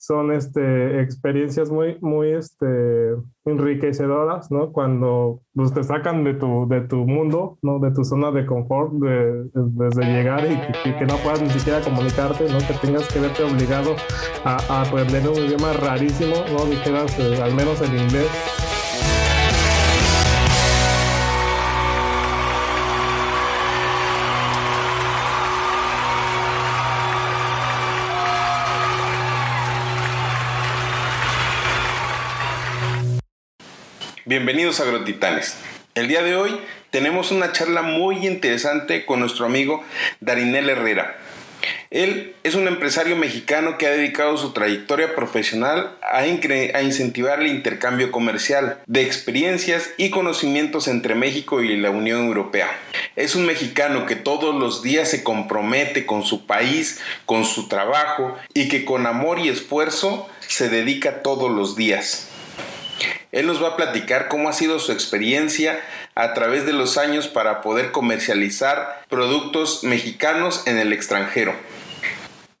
son este, experiencias muy, muy este, enriquecedoras, ¿no? Cuando pues, te sacan de tu, de tu mundo, ¿no? De tu zona de confort, desde llegar y que, no puedas ni siquiera comunicarte, ¿no? Que tengas que verte obligado a, aprender un idioma rarísimo, ¿no? Dijeras, eh, al menos el inglés. Bienvenidos a Agrotitanes. El día de hoy tenemos una charla muy interesante con nuestro amigo Darinel Herrera. Él es un empresario mexicano que ha dedicado su trayectoria profesional a, a, incentivar el intercambio comercial de experiencias y conocimientos entre México y la Unión Europea. Es un mexicano que todos los días se compromete con su país, con su trabajo y que con amor y esfuerzo se dedica todos los días. Él nos va a platicar cómo ha sido su experiencia a través de los años para poder comercializar productos mexicanos en el extranjero.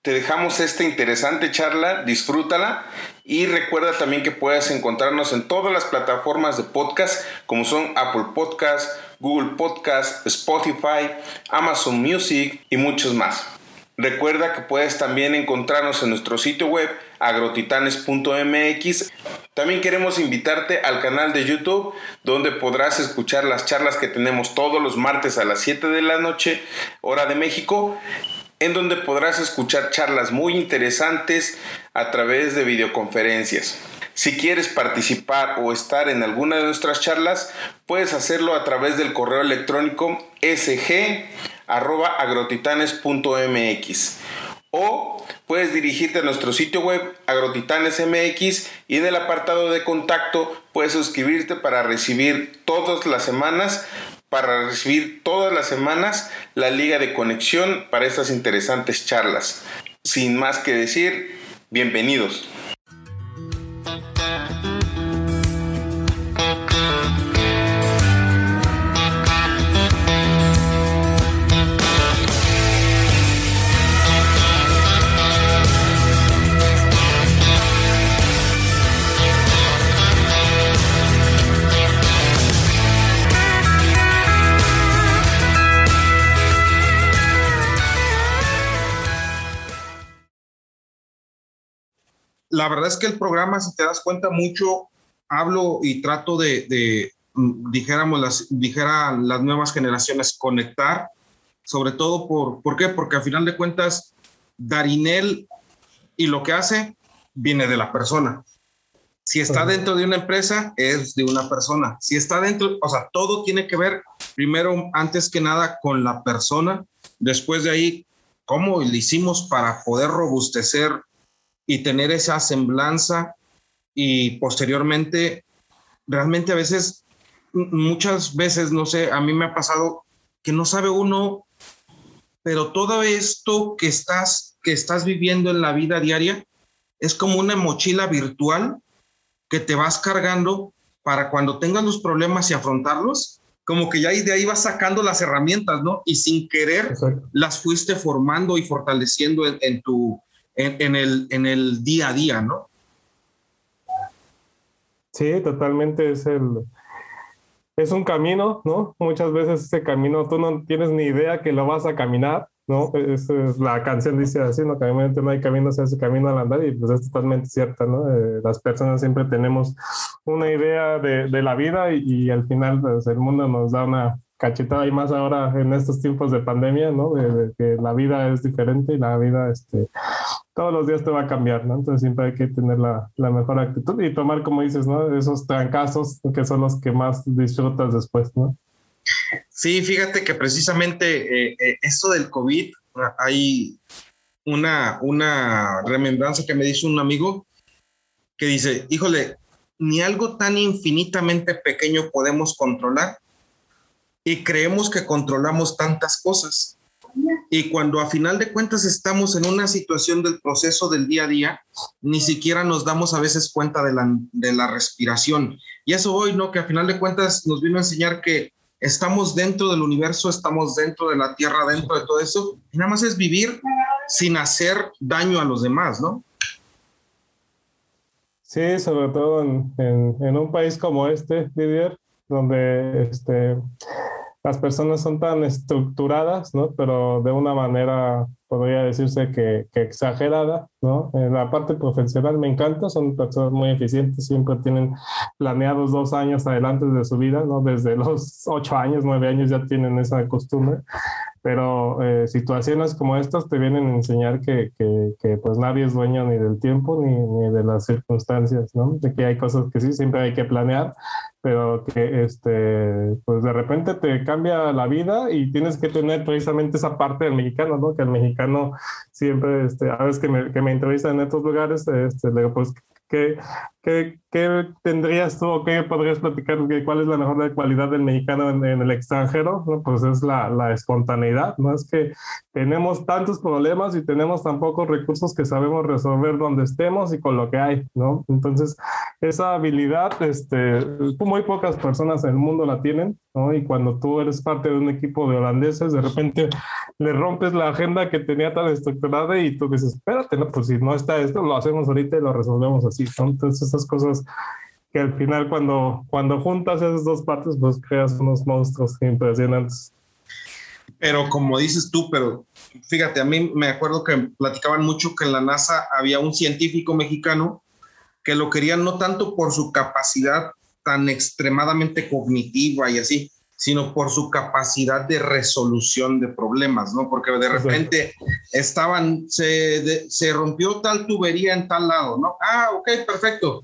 Te dejamos esta interesante charla, disfrútala y recuerda también que puedes encontrarnos en todas las plataformas de podcast como son Apple Podcast, Google Podcast, Spotify, Amazon Music y muchos más. Recuerda que puedes también encontrarnos en nuestro sitio web agrotitanes.mx. También queremos invitarte al canal de YouTube donde podrás escuchar las charlas que tenemos todos los martes a las 7 de la noche, hora de México, en donde podrás escuchar charlas muy interesantes a través de videoconferencias. Si quieres participar o estar en alguna de nuestras charlas, puedes hacerlo a través del correo electrónico sg agrotitanes.mx o puedes dirigirte a nuestro sitio web agrotitanes.mx y en el apartado de contacto puedes suscribirte para recibir todas las semanas para recibir todas las semanas la liga de conexión para estas interesantes charlas. Sin más que decir, bienvenidos. La verdad es que el programa, si te das cuenta mucho, hablo y trato de, mm, dijéramos, las, dijera las nuevas generaciones, conectar, sobre todo por, ¿por qué? Porque al final de cuentas, Darinel y lo que hace viene de la persona. Si está dentro de una empresa, es de una persona. Si está dentro, o sea, todo tiene que ver, primero, antes que nada, con la persona. Después de ahí, cómo le hicimos para poder robustecer y tener esa semblanza y posteriormente, realmente a veces, muchas veces, no sé, a mí me ha pasado que no sabe uno, pero todo esto que estás, que estás viviendo en la vida diaria es como una mochila virtual que te vas cargando para cuando tengas los problemas y afrontarlos, como que ya de ahí vas sacando las herramientas, ¿no? Y sin querer las fuiste formando y fortaleciendo en tu, en, el, en el día a día, ¿no? Sí, totalmente es el... Es un camino, ¿no? Muchas veces ese camino tú no tienes ni idea que lo vas a caminar, ¿no? Es, la canción dice así, ¿no? No hay camino, se hace camino al andar y pues es totalmente cierta, ¿no? Eh, las personas siempre tenemos una idea de, de la vida y, al final pues, el mundo nos da una, cachetada y más ahora en estos tiempos de pandemia, ¿no? De, que la vida es diferente y la vida, este, todos los días te va a cambiar, ¿no? Entonces siempre hay que tener la, la mejor actitud y tomar, como dices, ¿no? Esos trancazos que son los que más disfrutas después, ¿no? Sí, fíjate que precisamente eh, eh, esto del COVID, hay una, una remembranza que me dice un amigo que dice, híjole, ni algo tan infinitamente pequeño podemos controlar y creemos que controlamos tantas cosas. Y cuando a final de cuentas estamos en una situación del proceso del día a día, ni siquiera nos damos a veces cuenta de la, de la respiración. Y eso hoy, ¿no? Que a final de cuentas nos vino a enseñar que estamos dentro del universo, estamos dentro de la Tierra, dentro de todo eso. Y nada más es vivir sin hacer daño a los demás, ¿no? Sí, sobre todo en, en, un país como este, Didier, donde este, las personas son tan estructuradas, ¿no? Pero de una manera, podría decirse que, exagerada, ¿no? En la parte profesional me encanta, son personas muy eficientes, siempre tienen planeados dos años adelante de su vida, ¿no? Desde los ocho años, nueve años ya tienen esa costumbre pero eh, situaciones como estas te vienen a enseñar que, que, que, pues nadie es dueño ni del tiempo ni, ni, de las circunstancias, ¿no? De que hay cosas que sí, siempre hay que planear, pero que este, pues de repente te cambia la vida y tienes que tener precisamente esa parte del mexicano, ¿no? Que el mexicano siempre, este, a veces que me, que me entrevistan en estos lugares, este, le digo, pues, ¿qué, qué, ¿qué tendrías tú o qué podrías platicar? ¿Cuál es la mejor cualidad del mexicano en, el extranjero? ¿no? Pues es la, la, espontaneidad, ¿no? Es que tenemos tantos problemas y tenemos tan pocos recursos que sabemos resolver donde estemos y con lo que hay, ¿no? Entonces, esa habilidad, este, muy pocas personas en el mundo la tienen, ¿no? Y cuando tú eres parte de un equipo de holandeses, de repente le rompes la agenda que tenía tan estructurada y tú dices, espérate, no, pues si no está esto, lo hacemos ahorita y lo resolvemos así, ¿no? Entonces, esas cosas que al final cuando, cuando juntas esas dos partes, pues creas unos monstruos impresionantes. Pero como dices tú, pero fíjate, a mí me acuerdo que platicaban mucho que en la NASA había un científico mexicano que lo querían no tanto por su capacidad tan extremadamente cognitiva y así, sino por su capacidad de resolución de problemas, ¿no? Porque de repente estaban, se, se rompió tal tubería en tal lado, ¿no? Ah, ok, perfecto.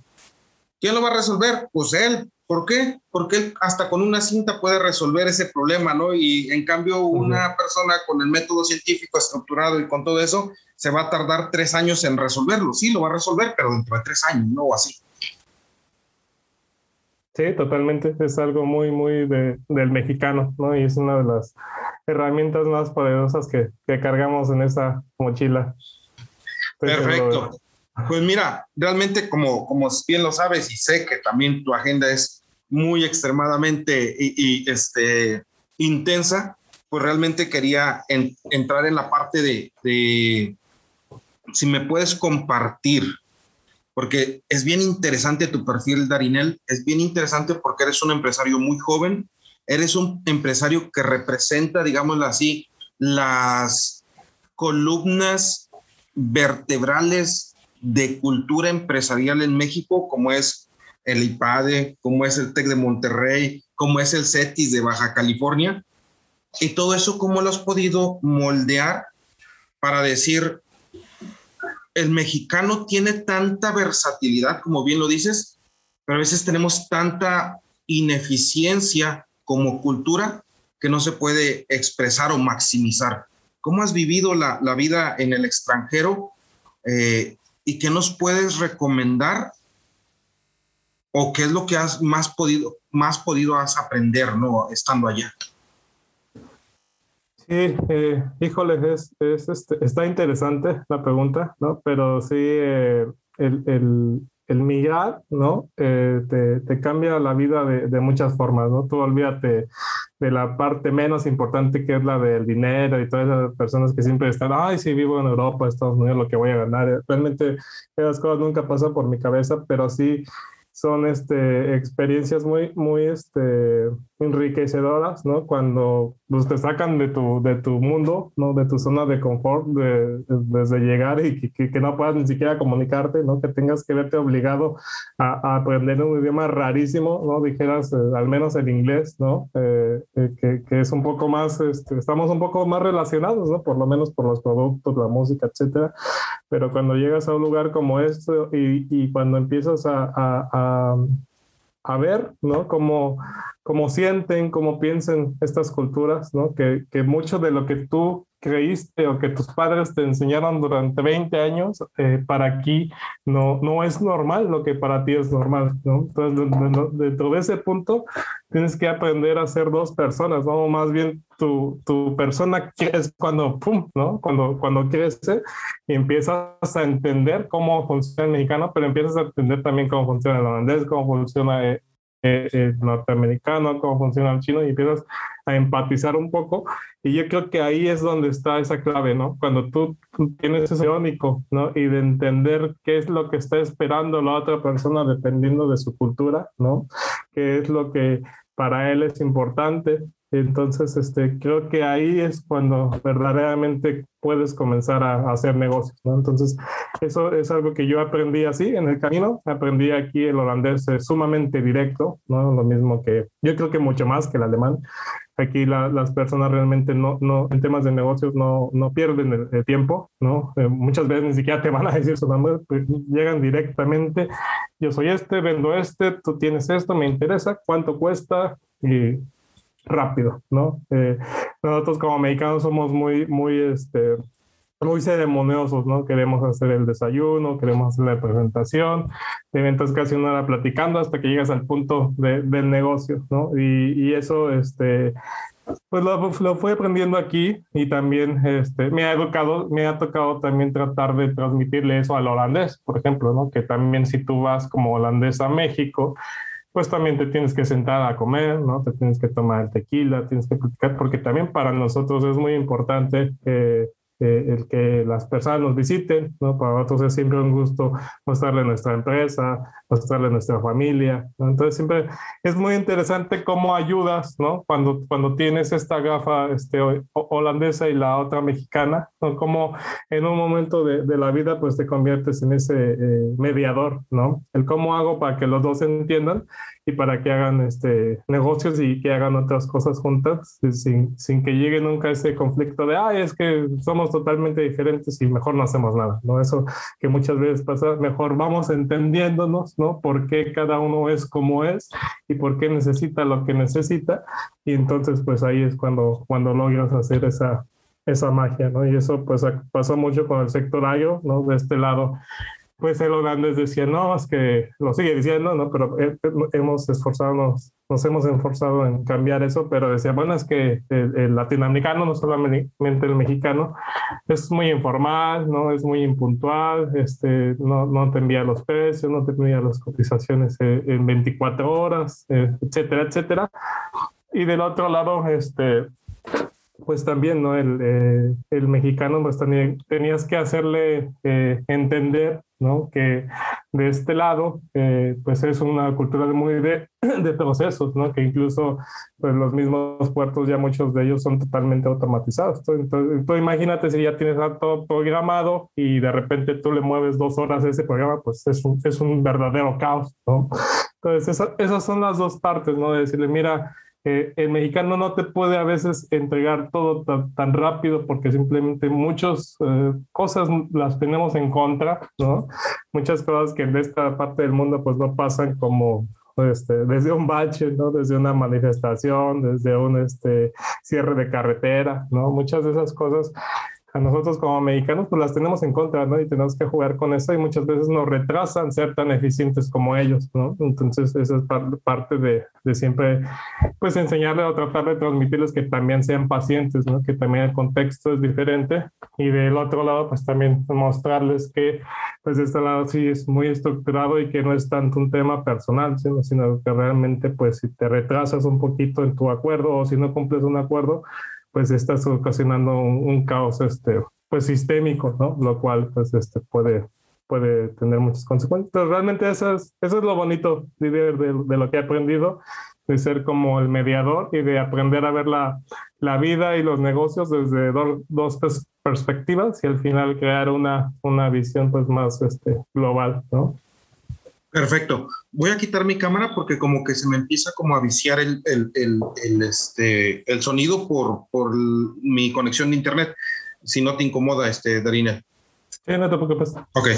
¿Quién lo va a resolver? Pues él. ¿Por qué? Porque él hasta con una cinta puede resolver ese problema, ¿no? Y en cambio una persona con el método científico estructurado y con todo eso se va a tardar tres años en resolverlo. Sí, lo va a resolver, pero dentro de tres años, ¿no? O así. Sí, totalmente. Es algo muy, muy de, del mexicano, ¿no? Y es una de las herramientas más poderosas que, que cargamos en esa mochila. Perfecto. Pues mira, realmente como, como bien lo sabes y sé que también tu agenda es muy extremadamente y, este, intensa, pues realmente quería entrar en la parte de, de, si me puedes compartir, porque es bien interesante tu perfil, Darinel, es bien interesante porque eres un empresario muy joven, eres un empresario que representa, digámoslo así, las columnas vertebrales de cultura empresarial en México, como es el IPADE, como es el TEC de Monterrey, como es el CETIS de Baja California. Y todo eso, ¿cómo lo has podido moldear para decir, el mexicano tiene tanta versatilidad, como bien lo dices, pero a veces tenemos tanta ineficiencia como cultura que no se puede expresar o maximizar. ¿Cómo has vivido la, la vida en el extranjero eh, ¿Y qué nos puedes recomendar? ¿O qué es lo que has más podido, más podido has aprender, ¿no? Estando allá. Sí, eh, híjole, es, este, está interesante la pregunta, ¿no? Pero sí, eh, el, el, el, migrar, ¿no? Eh, te, te, cambia la vida de, de, muchas formas, ¿no? Tú olvídate de la parte menos importante que es la del dinero y todas esas personas que siempre están, ay, si vivo en Europa, Estados Unidos, lo que voy a ganar. Realmente esas cosas nunca pasan por mi cabeza, pero sí son este, experiencias muy, muy este, enriquecedoras, ¿no? Cuando pues, te sacan de tu, de tu mundo, ¿no? De tu zona de confort, de, desde llegar y que, que, no puedas ni siquiera comunicarte, ¿no? Que tengas que verte obligado a, a aprender un idioma rarísimo, ¿no? Dijeras, eh, al menos el inglés, ¿no? Eh, eh, que, que, es un poco más, este, estamos un poco más relacionados, ¿no? Por lo menos por los productos, la música, etcétera. Pero cuando llegas a un lugar como esto y, y cuando empiezas a, a, a, ver, ¿no? Cómo, cómo sienten, cómo piensan estas culturas, ¿no? Que, que mucho de lo que tú creíste o que tus padres te enseñaron durante 20 años, eh, para aquí no, no es normal lo que para ti es normal, ¿no? Entonces, dentro de ese punto, tienes que aprender a ser dos personas, ¿no? Más bien tu, tu persona es cuando, pum, ¿no? Cuando, cuando crece y empiezas a entender cómo funciona el mexicano, pero empiezas a entender también cómo funciona el holandés, cómo funciona eh, el norteamericano, cómo funciona el chino y empiezas empatizar un poco. Y yo creo que ahí es donde está esa clave, ¿no? Cuando tú, tienes ese irónico, ¿no? Y de entender qué es lo que está esperando la otra persona dependiendo de su cultura, ¿no? Qué es lo que para él es importante. Entonces, este, creo que ahí es cuando verdaderamente puedes comenzar a, hacer negocios, ¿no? Entonces, eso es algo que yo aprendí así en el camino. Aprendí aquí el holandés sumamente directo, ¿no? Lo mismo que, yo creo que mucho más que el alemán. Aquí las personas realmente no, no, en temas de negocios no, no pierden el, tiempo, ¿no? Eh, muchas veces ni siquiera te van a decir su nombre, llegan directamente, yo soy este, vendo este, tú tienes esto, me interesa, cuánto cuesta y rápido, ¿no? Eh, nosotros como mexicanos somos muy, muy, este, muy ceremoniosos, ¿no? Queremos hacer el desayuno, queremos hacer la presentación, te eventos casi una hora platicando hasta que llegas al punto del negocio, ¿no? Y, y eso, este, pues lo, lo, fui aprendiendo aquí y también este, me, ha educado, me ha tocado también tratar de transmitirle eso al holandés, por ejemplo, ¿no? Que también si tú vas como holandés a México, pues también te tienes que sentar a comer, ¿no? Te tienes que tomar el tequila, tienes que platicar, porque también para nosotros es muy importante eh, eh, el que las personas nos visiten, ¿no? Para nosotros es siempre un gusto mostrarle nuestra empresa, mostrarle nuestra familia, Entonces siempre es muy interesante cómo ayudas, ¿no? Cuando, cuando tienes esta gafa este, holandesa y la otra mexicana, ¿no? Como en un momento de, de la vida pues te conviertes en ese eh, mediador, ¿no? El cómo hago para que los dos entiendan y para que hagan este, negocios y que hagan otras cosas juntas sin, sin que llegue nunca ese conflicto de, ay, es que somos totalmente diferentes y mejor no hacemos nada, ¿no? Eso que muchas veces pasa, mejor vamos entendiéndonos, ¿no? Por qué cada uno es como es y por qué necesita lo que necesita y entonces pues ahí es cuando, cuando logras hacer esa, esa magia, ¿no? Y eso pues pasó mucho con el sector ayo, ¿no? De este lado pues el holandés decía, no, es que lo sigue diciendo, ¿no? Pero hemos esforzado, nos, hemos esforzado en cambiar eso, pero decía, bueno, es que el, latinoamericano, no solamente el mexicano, es muy informal, ¿no? Es muy impuntual, este, no, no te envía los precios, no te envía las cotizaciones eh, en 24 horas, eh, etcétera, etcétera. Y del otro lado, este, pues también, ¿no? El, eh, el mexicano, pues también tenías que hacerle eh, entender, ¿no? Que de este lado, eh, pues es una cultura muy de, de, procesos, ¿no? Que incluso, pues los mismos puertos, ya muchos de ellos son totalmente automatizados. Entonces, tú imagínate si ya tienes todo programado y de repente tú le mueves dos horas ese programa, pues es un, es un verdadero caos, ¿no? Entonces, esas son las dos partes, ¿no? De decirle, mira, el mexicano no te puede a veces entregar todo tan, rápido porque simplemente muchas eh, cosas las tenemos en contra, ¿no? Muchas cosas que en esta parte del mundo pues no pasan como este, desde un bache, ¿no? Desde una manifestación, desde un este, cierre de carretera, ¿no? Muchas de esas cosas nosotros como mexicanos pues las tenemos en contra, ¿no? Y tenemos que jugar con eso y muchas veces nos retrasan ser tan eficientes como ellos, ¿no? Entonces eso es parte de, de, siempre pues enseñarles o tratar de transmitirles que también sean pacientes, ¿no? Que también el contexto es diferente y del otro lado pues también mostrarles que pues de este lado sí es muy estructurado y que no es tanto un tema personal, sino, sino que realmente pues si te retrasas un poquito en tu acuerdo o si no cumples un acuerdo, pues estás ocasionando un, caos este, pues sistémico, ¿no? Lo cual pues este, puede, puede tener muchas consecuencias. Pero realmente eso es, eso es lo bonito de, de, lo que he aprendido, de ser como el mediador y de aprender a ver la, la vida y los negocios desde dos perspectivas y al final crear una, una visión pues más este, global, ¿no? Perfecto. Voy a quitar mi cámara porque como que se me empieza como a viciar el, el, el, este, el sonido por, por mi conexión de internet. Si no te incomoda, este, Darina. Sí, no te preocupes. Ok.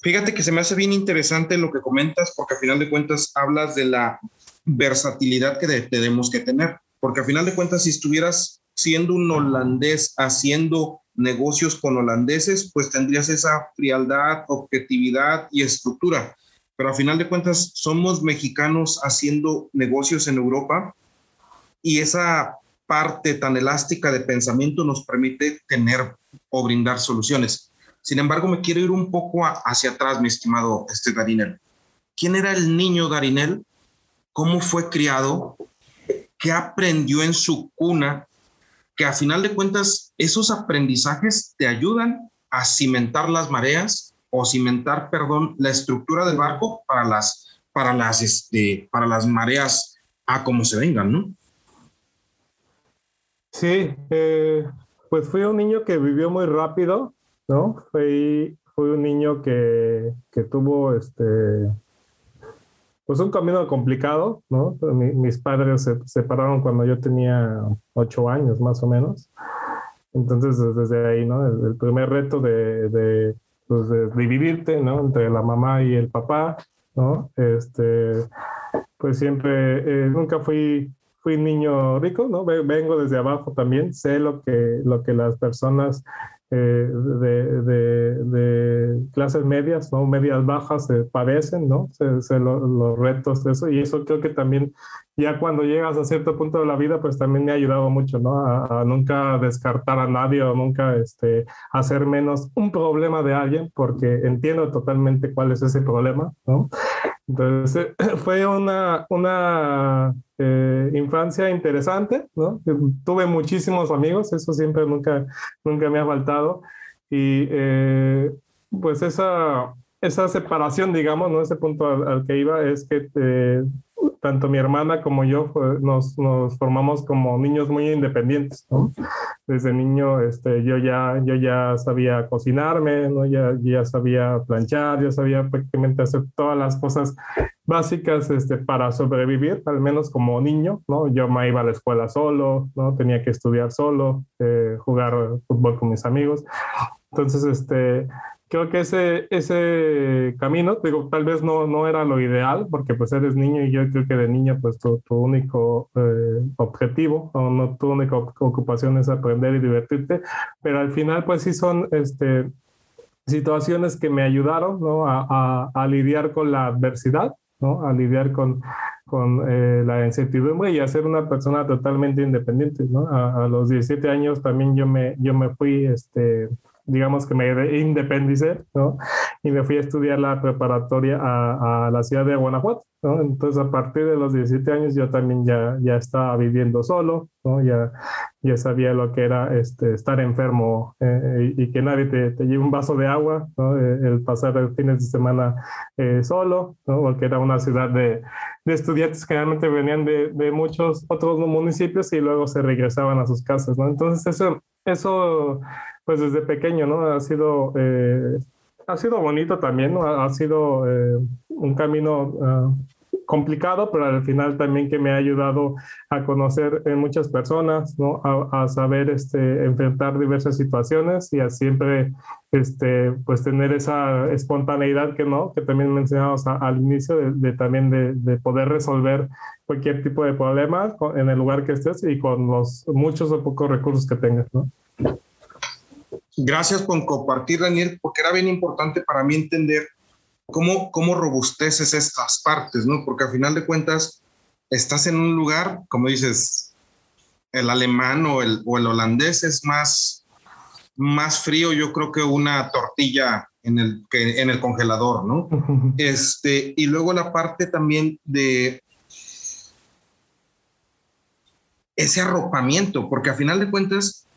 Fíjate que se me hace bien interesante lo que comentas porque a final de cuentas hablas de la versatilidad que tenemos que tener. Porque a final de cuentas, si estuvieras siendo un holandés haciendo negocios con holandeses, pues tendrías esa frialdad, objetividad y estructura. Pero a final de cuentas, somos mexicanos haciendo negocios en Europa y esa parte tan elástica de pensamiento nos permite tener o brindar soluciones. Sin embargo, me quiero ir un poco hacia atrás, mi estimado este Darinel. ¿Quién era el niño Darinel? ¿Cómo fue criado? qué aprendió en su cuna, que a final de cuentas esos aprendizajes te ayudan a cimentar las mareas o cimentar, perdón, la estructura del barco para las, para las, este, para las mareas a como se vengan, ¿no? Sí, eh, pues fui un niño que vivió muy rápido, ¿no? Fui, un niño que, que tuvo este, pues un camino complicado, ¿no? mis padres se separaron cuando yo tenía ocho años más o menos. Entonces, desde ahí, ¿no? El, primer reto de, de, pues de, dividirte, ¿no? Entre la mamá y el papá, ¿no? Este, pues siempre, eh, nunca fui, fui niño rico, ¿no? Vengo desde abajo también, sé lo que, lo que las personas eh, de, de, de, clases medias, ¿no? medias bajas se padecen, ¿no? Se, los retos eso. Y eso creo que también, ya cuando llegas a cierto punto de la vida, pues también me ha ayudado mucho, ¿no? A, nunca descartar a nadie o nunca este, hacer menos un problema de alguien, porque entiendo totalmente cuál es ese problema, ¿no? Entonces, fue una, una eh, infancia interesante, ¿no? Tuve muchísimos amigos, eso siempre nunca, nunca me ha faltado. Y eh, pues esa, esa separación, digamos, ¿no? Ese punto al, que iba es que eh, tanto mi hermana como yo nos, nos, formamos como niños muy independientes. Desde niño este, yo, ya, sabía cocinarme, ¿no? Ya, ya sabía planchar, ya sabía prácticamente hacer todas las cosas básicas este, para sobrevivir, al menos como niño, ¿no? Yo me iba a la escuela solo, ¿no? Tenía que estudiar solo, eh, jugar fútbol con mis amigos. Entonces, este, creo que ese, ese camino, digo, tal vez no, no era lo ideal, porque pues eres niño y yo creo que de niño pues tu, tu único eh, objetivo o no tu única ocupación es aprender y divertirte, pero al final pues sí son este, situaciones que me ayudaron ¿no? a, a, a lidiar con la adversidad, ¿no? a lidiar con, con eh, la incertidumbre y a ser una persona totalmente independiente. ¿no? A, a, los 17 años también yo me, yo me fui este, digamos que me independicé, ¿no? Y me fui a estudiar la preparatoria a, a, la ciudad de Guanajuato, ¿no? Entonces, a partir de los 17 años, yo también ya, ya estaba viviendo solo, ¿no? Ya, ya sabía lo que era este, estar enfermo eh, y, que nadie te, te, lleve un vaso de agua, ¿no? Eh, el pasar fines de semana eh, solo, ¿no? Porque era una ciudad de, de estudiantes que generalmente venían de, de, muchos otros municipios y luego se regresaban a sus casas, ¿no? Entonces, eso, eso pues desde pequeño, ¿no? Ha sido, eh, ha sido bonito también, ¿no? Ha, sido eh, un camino uh, complicado, pero al final también que me ha ayudado a conocer eh, muchas personas, ¿no? A, a, saber este, enfrentar diversas situaciones y a siempre este, pues tener esa espontaneidad que no, que también mencionamos al inicio de, de también de, de, poder resolver cualquier tipo de problema en el lugar que estés y con los muchos o pocos recursos que tengas, ¿no? Gracias por compartir, Daniel, porque era bien importante para mí entender cómo, cómo robusteces estas partes, ¿no? Porque al final de cuentas estás en un lugar, como dices, el alemán o el, o el holandés es más, más frío, yo creo que una tortilla en el, que, en el congelador, ¿no? Este, y luego la parte también de ese arropamiento, porque al final de cuentas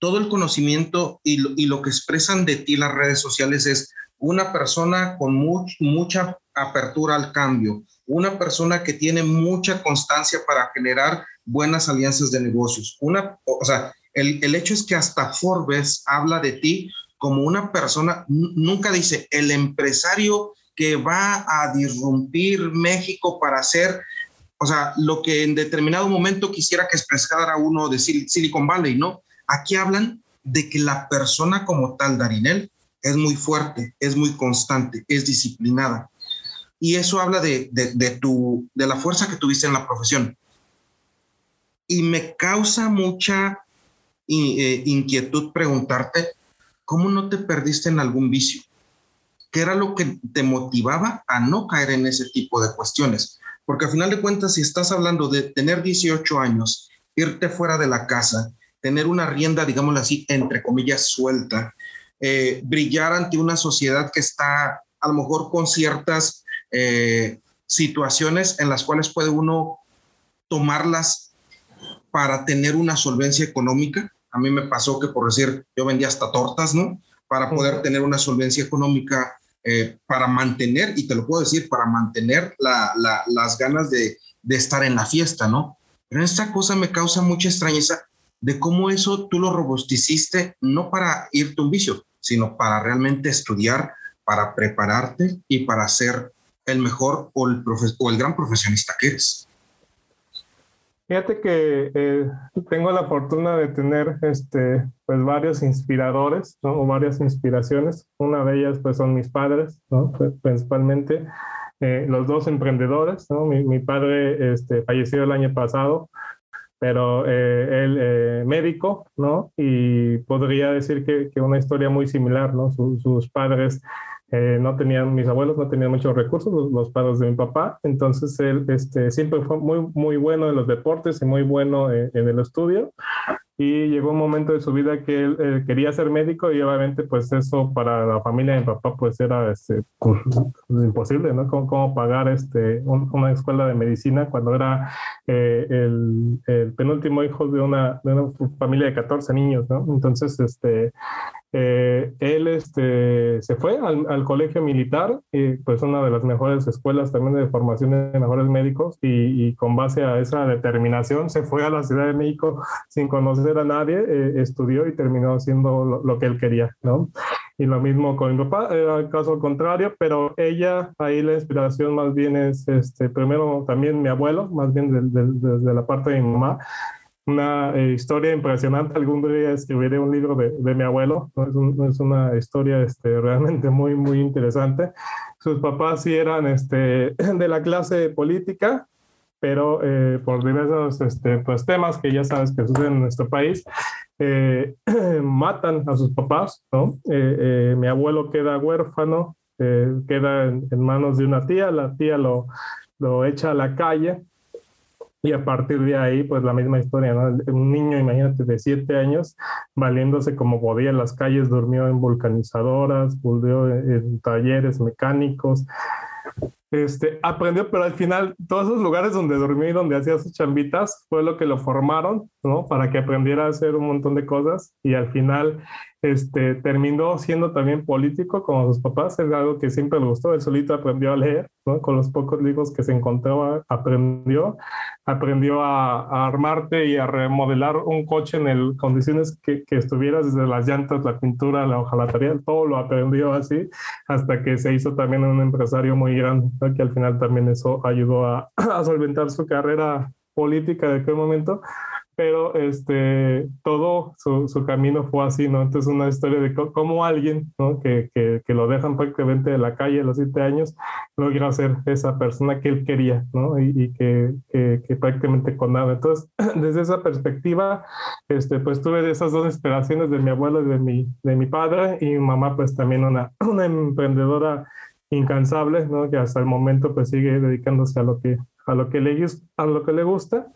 todo el conocimiento y lo, que expresan de ti las redes sociales es una persona con much, mucha apertura al cambio, una persona que tiene mucha constancia para generar buenas alianzas de negocios. O sea, el, el hecho es que hasta Forbes habla de ti como una persona, nunca dice el empresario que va a disrumpir México para hacer, o sea, lo que en determinado momento quisiera que expresara uno de Silicon Valley, ¿no? Aquí hablan de que la persona como tal, Darinel, es muy fuerte, es muy constante, es disciplinada. Y eso habla de, de, tu, de la fuerza que tuviste en la profesión. Y me causa mucha eh, inquietud preguntarte, ¿cómo no te perdiste en algún vicio? ¿Qué era lo que te motivaba a no caer en ese tipo de cuestiones? Porque al final de cuentas, si estás hablando de tener 18 años, irte fuera de la casa, tener una rienda, digámoslo así, entre comillas, suelta, eh, brillar ante una sociedad que está a lo mejor con ciertas eh, situaciones en las cuales puede uno tomarlas para tener una solvencia económica. A mí me pasó que, por decir, yo vendía hasta tortas, ¿no? Para poder tener una solvencia económica, eh, para mantener, y te lo puedo decir, para mantener las ganas de, de estar en la fiesta, ¿no? Pero esta cosa me causa mucha extrañeza de cómo eso tú lo robusticiste no para irte un vicio, sino para realmente estudiar, para prepararte y para ser el mejor o el, o el gran profesionista que eres. Fíjate que eh, tengo la fortuna de tener este, pues varios inspiradores, ¿no? o varias inspiraciones. Una de ellas pues son mis padres, ¿no? principalmente. Eh, los dos emprendedores, ¿no? mi, mi, padre este, falleció el año pasado, pero eh, él eh, médico, ¿no? Y podría decir que, que una historia muy similar, ¿no? sus padres eh, no tenían, mis abuelos no tenían muchos recursos, los, padres de mi papá, entonces él este, siempre fue muy, muy bueno en los deportes y muy bueno en el estudio, y llegó un momento de su vida que él eh, quería ser médico y obviamente pues eso para la familia de mi papá pues era este, pues, imposible, ¿no? ¿Cómo, pagar este, una escuela de medicina cuando era eh, el, el, penúltimo hijo de una, de una, familia de 14 niños, ¿no? Entonces, este, eh, él este, se fue al, al, colegio militar, y pues una de las mejores escuelas también de formación de mejores médicos y, y con base a esa determinación se fue a la Ciudad de México sin conocer a nadie, eh, estudió y terminó haciendo lo, que él quería, ¿no? Y lo mismo con mi papá, era el caso contrario, pero ella, ahí la inspiración más bien es, este, primero también mi abuelo, más bien desde la parte de mi mamá, una eh, historia impresionante. Algún día escribiré un libro de, de mi abuelo. Es, es, una historia este, realmente muy, muy interesante. Sus papás sí eran este, de la clase política, pero eh, por diversos este, pues, temas que ya sabes que suceden en nuestro país, eh, matan a sus papás, ¿no? Eh, mi abuelo queda huérfano, queda en, manos de una tía, la tía lo, lo echa a la calle y a partir de ahí, pues la misma historia, ¿no? Un niño, imagínate, de siete años, valiéndose como podía en las calles, durmió en vulcanizadoras, volvió en talleres mecánicos, este, aprendió, pero al final todos esos lugares donde dormí, donde hacía sus chambitas, fue lo que lo formaron, ¿no? Para que aprendiera a hacer un montón de cosas y al final este, terminó siendo también político como sus papás, es algo que siempre le gustó, él solito aprendió a leer, ¿no? con los pocos libros que se encontraba, aprendió, aprendió a, a armarte y a remodelar un coche en el, condiciones que, que estuviera desde las llantas, la pintura, la hojalatería, todo lo aprendió así, hasta que se hizo también un empresario muy grande, ¿no? que al final también eso ayudó a, a solventar su carrera política de aquel momento, pero este, todo su, su, camino fue así, ¿no? Entonces una historia de cómo alguien, ¿no? Que, que, que, lo dejan prácticamente de la calle a los siete años, logra ser esa persona que él quería, ¿no? Y, y que, que, prácticamente con nada. Entonces, desde esa perspectiva, este, pues tuve esas dos inspiraciones de mi abuelo y de mi, de mi padre, y mi mamá pues también una, una emprendedora incansable, ¿no? Que hasta el momento pues sigue dedicándose a lo que, a lo que, le, a lo que le gusta.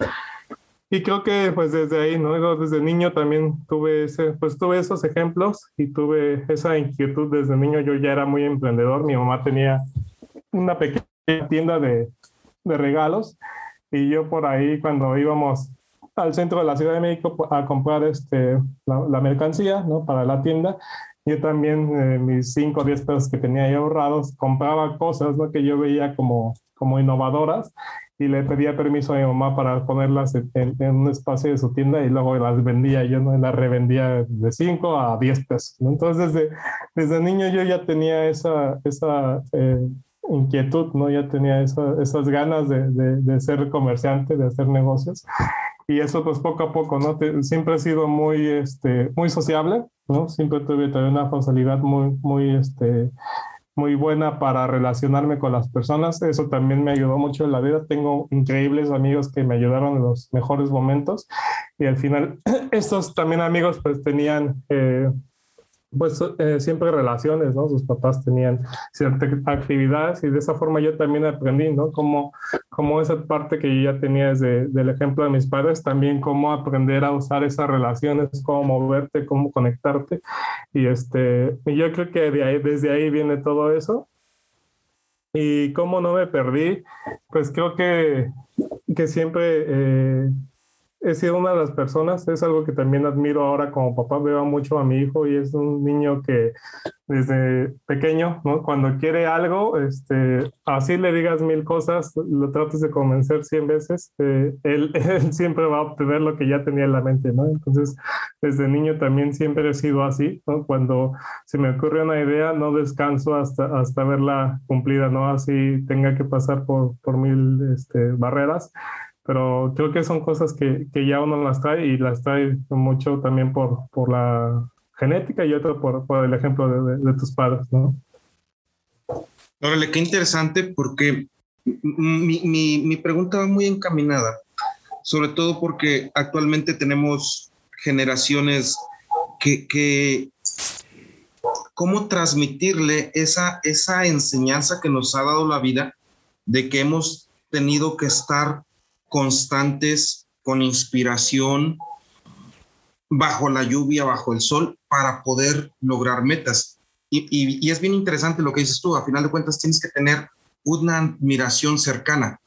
Y creo que pues desde ahí, ¿no? Desde niño también tuve, ese, pues tuve esos ejemplos y tuve esa inquietud desde niño. Yo ya era muy emprendedor. Mi mamá tenía una pequeña tienda de, de regalos y yo por ahí cuando íbamos al centro de la Ciudad de México a comprar este, la, la mercancía ¿no? para la tienda, yo también eh, mis 5 o 10 pesos que tenía ahí ahorrados, compraba cosas ¿no? que yo veía como, como innovadoras y le pedía permiso a mi mamá para ponerlas en, en, un espacio de su tienda y luego las vendía yo, ¿no? las revendía de 5 a 10 pesos. ¿no? Entonces, desde, desde niño yo ya tenía esa, esa eh, inquietud, ¿no? ya tenía esa, esas ganas de, de, de, ser comerciante, de hacer negocios. Y eso pues poco a poco, ¿no? Siempre he sido muy, este, muy sociable, ¿no? Siempre tuve también una facilidad muy, muy, este, muy buena para relacionarme con las personas. Eso también me ayudó mucho en la vida. Tengo increíbles amigos que me ayudaron en los mejores momentos y al final estos también amigos pues tenían eh, pues eh, siempre relaciones, ¿no? Sus papás tenían ciertas actividades y de esa forma yo también aprendí, ¿no? Como, como esa parte que yo ya tenía desde del ejemplo de mis padres, también cómo aprender a usar esas relaciones, cómo moverte, cómo conectarte. Y, este, y yo creo que desde ahí viene todo eso. Y cómo no me perdí, pues creo que, que siempre... Eh, he sido una de las personas, es algo que también admiro ahora como papá, veo mucho a mi hijo y es un niño que desde pequeño, ¿no? Cuando quiere algo, este, así le digas mil cosas, lo trates de convencer cien veces, eh, él, él, siempre va a obtener lo que ya tenía en la mente, ¿no? Entonces, desde niño también siempre he sido así, ¿no? Cuando se me ocurre una idea, no descanso hasta, hasta verla cumplida, ¿no? Así tenga que pasar por, por mil este, barreras pero creo que son cosas que, que, ya uno las trae y las trae mucho también por, por la genética y otro por, por el ejemplo de, de, de, tus padres, ¿no? Órale, qué interesante porque mi, mi, mi pregunta va muy encaminada, sobre todo porque actualmente tenemos generaciones que, que cómo transmitirle esa, esa enseñanza que nos ha dado la vida de que hemos tenido que estar constantes, con inspiración, bajo la lluvia, bajo el sol, para poder lograr metas. Y, es bien interesante lo que dices tú, a final de cuentas tienes que tener una admiración cercana.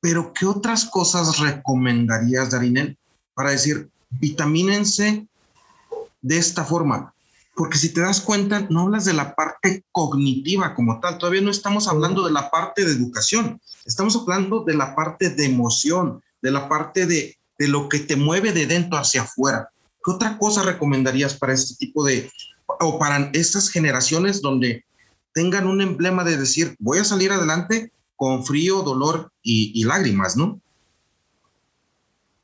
Pero, ¿qué otras cosas recomendarías, Darinel, para decir, vitamínense de esta forma? Porque si te das cuenta, no hablas de la parte cognitiva como tal, todavía no estamos hablando de la parte de educación, estamos hablando de la parte de emoción, de la parte de, de lo que te mueve de dentro hacia afuera. ¿Qué otra cosa recomendarías para este tipo de, o para estas generaciones donde tengan un emblema de decir, voy a salir adelante con frío, dolor y, y lágrimas, ¿no?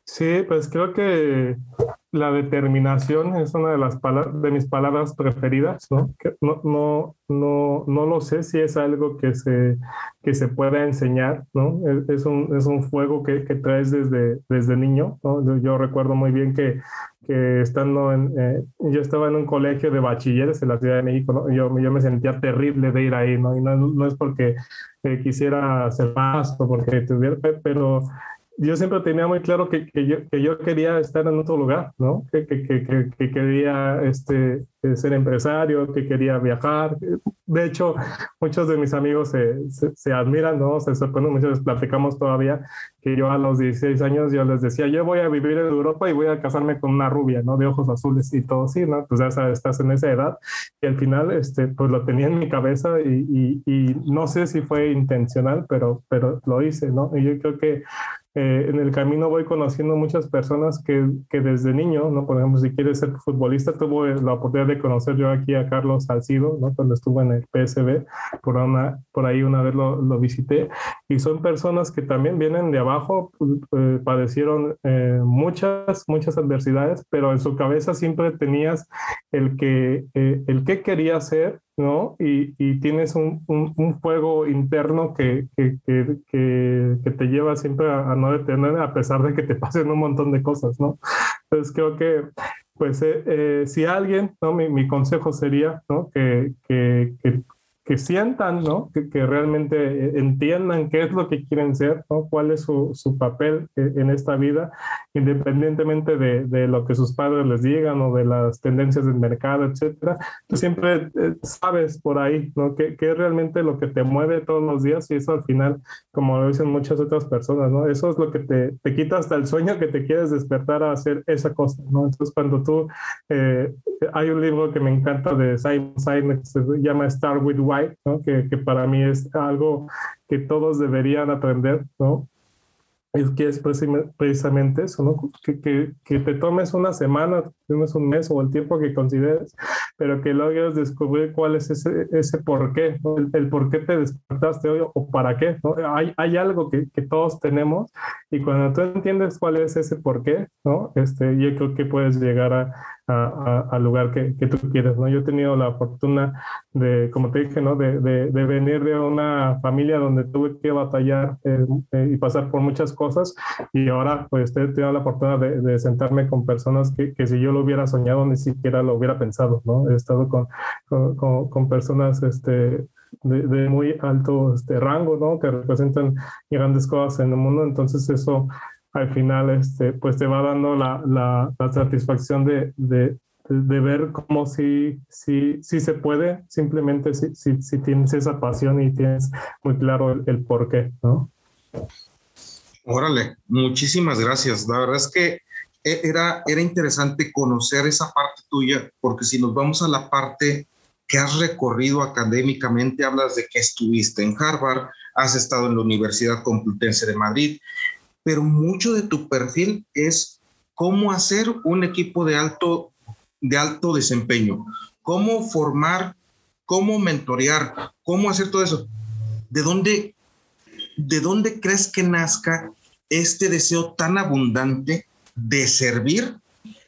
Sí, pues creo que la determinación es una de las de mis palabras preferidas, ¿no? No, no, no, no lo sé si es algo que se, que se pueda enseñar, ¿no? Es, un, es un fuego que, que, traes desde, desde niño, ¿no? Yo, recuerdo muy bien que, que estando en, eh, yo estaba en un colegio de bachilleres en la Ciudad de México, yo, yo me sentía terrible de ir ahí, ¿no? Y no, no es porque eh, quisiera ser más o porque tuviera, pero yo siempre tenía muy claro que, que, yo, que yo quería estar en otro lugar, ¿no? Que, que, que quería este, ser empresario, que quería viajar. De hecho, muchos de mis amigos se, se, se admiran, ¿no? Se sorprenden, muchos les platicamos todavía que yo a los 16 años yo les decía, yo voy a vivir en Europa y voy a casarme con una rubia, ¿no? De ojos azules y todo así, ¿no? Pues ya sabes, estás en esa edad y al final, este, pues lo tenía en mi cabeza y, y, y no sé si fue intencional, pero, pero lo hice, ¿no? Y yo creo que eh, en el camino voy conociendo muchas personas que, que, desde niño, ¿no? Por ejemplo, si quieres ser futbolista, tuve la oportunidad de conocer yo aquí a Carlos Salcido, ¿no? Cuando estuvo en el PSB, por, una, por ahí una vez lo, lo visité, y son personas que también vienen de abajo, eh, padecieron eh, muchas, muchas adversidades, pero en su cabeza siempre tenías el que, el que quería hacer, ¿no? Y, y tienes un, un, fuego interno que, que, que, te lleva siempre a, a, no detener a pesar de que te pasen un montón de cosas, ¿no? Entonces creo que, pues, eh, eh, si alguien, ¿no? Mi, mi, consejo sería, ¿no? Que, que, sientan, ¿no? Que, que, realmente entiendan qué es lo que quieren ser, ¿no? Cuál es su, su papel en esta vida, independientemente de, de, lo que sus padres les digan o de las tendencias del mercado, etcétera. Tú siempre eh, sabes por ahí, ¿no? ¿Qué, ¿Qué, es realmente lo que te mueve todos los días y eso al final, como lo dicen muchas otras personas, ¿no? Eso es lo que te, te quita hasta el sueño que te quieres despertar a hacer esa cosa, ¿no? Entonces, cuando tú, eh, hay un libro que me encanta de Simon Sinek, se llama Start with Why, ¿no? que, que, para mí es algo que todos deberían aprender, ¿no? Es que es precisamente eso, ¿no? Que, que, que te tomes una semana, tienes un mes o el tiempo que consideres, pero que logres descubrir cuál es ese, ese por qué, ¿no? el, el, por qué te despertaste hoy o para qué. ¿no? Hay, hay algo que, que, todos tenemos y cuando tú entiendes cuál es ese por qué, ¿no? este, yo creo que puedes llegar a, al lugar que, que, tú quieres. ¿no? Yo he tenido la fortuna de, como te dije, ¿no? de, de, de venir de una familia donde tuve que batallar eh, eh, y pasar por muchas cosas y ahora pues he tenido la fortuna de, de sentarme con personas que, que, si yo lo hubiera soñado ni siquiera lo hubiera pensado. ¿no? He estado con, con, con personas este, de, de, muy alto este, rango, ¿no? Que representan grandes cosas en el mundo. Entonces eso al final este, pues te va dando la, la, la satisfacción de, de, de, ver cómo sí, sí, sí se puede, simplemente si, si, si, tienes esa pasión y tienes muy claro el, el por qué, ¿no? Órale, muchísimas gracias. La verdad es que e, era, era interesante conocer esa parte tuya, porque si nos vamos a la parte que has recorrido académicamente, hablas de que estuviste en Harvard, has estado en la Universidad Complutense de Madrid, pero mucho de tu perfil es cómo hacer un equipo de alto, de alto desempeño, cómo formar, cómo mentorear, cómo hacer todo eso. ¿De dónde, de dónde crees que nazca este deseo tan abundante de servir